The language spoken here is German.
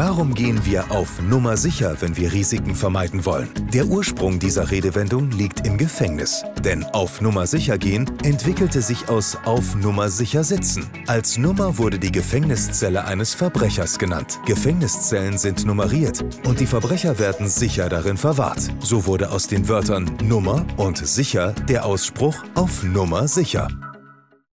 Warum gehen wir auf Nummer sicher, wenn wir Risiken vermeiden wollen? Der Ursprung dieser Redewendung liegt im Gefängnis. Denn auf Nummer sicher gehen entwickelte sich aus auf Nummer sicher sitzen. Als Nummer wurde die Gefängniszelle eines Verbrechers genannt. Gefängniszellen sind nummeriert und die Verbrecher werden sicher darin verwahrt. So wurde aus den Wörtern Nummer und sicher der Ausspruch auf Nummer sicher.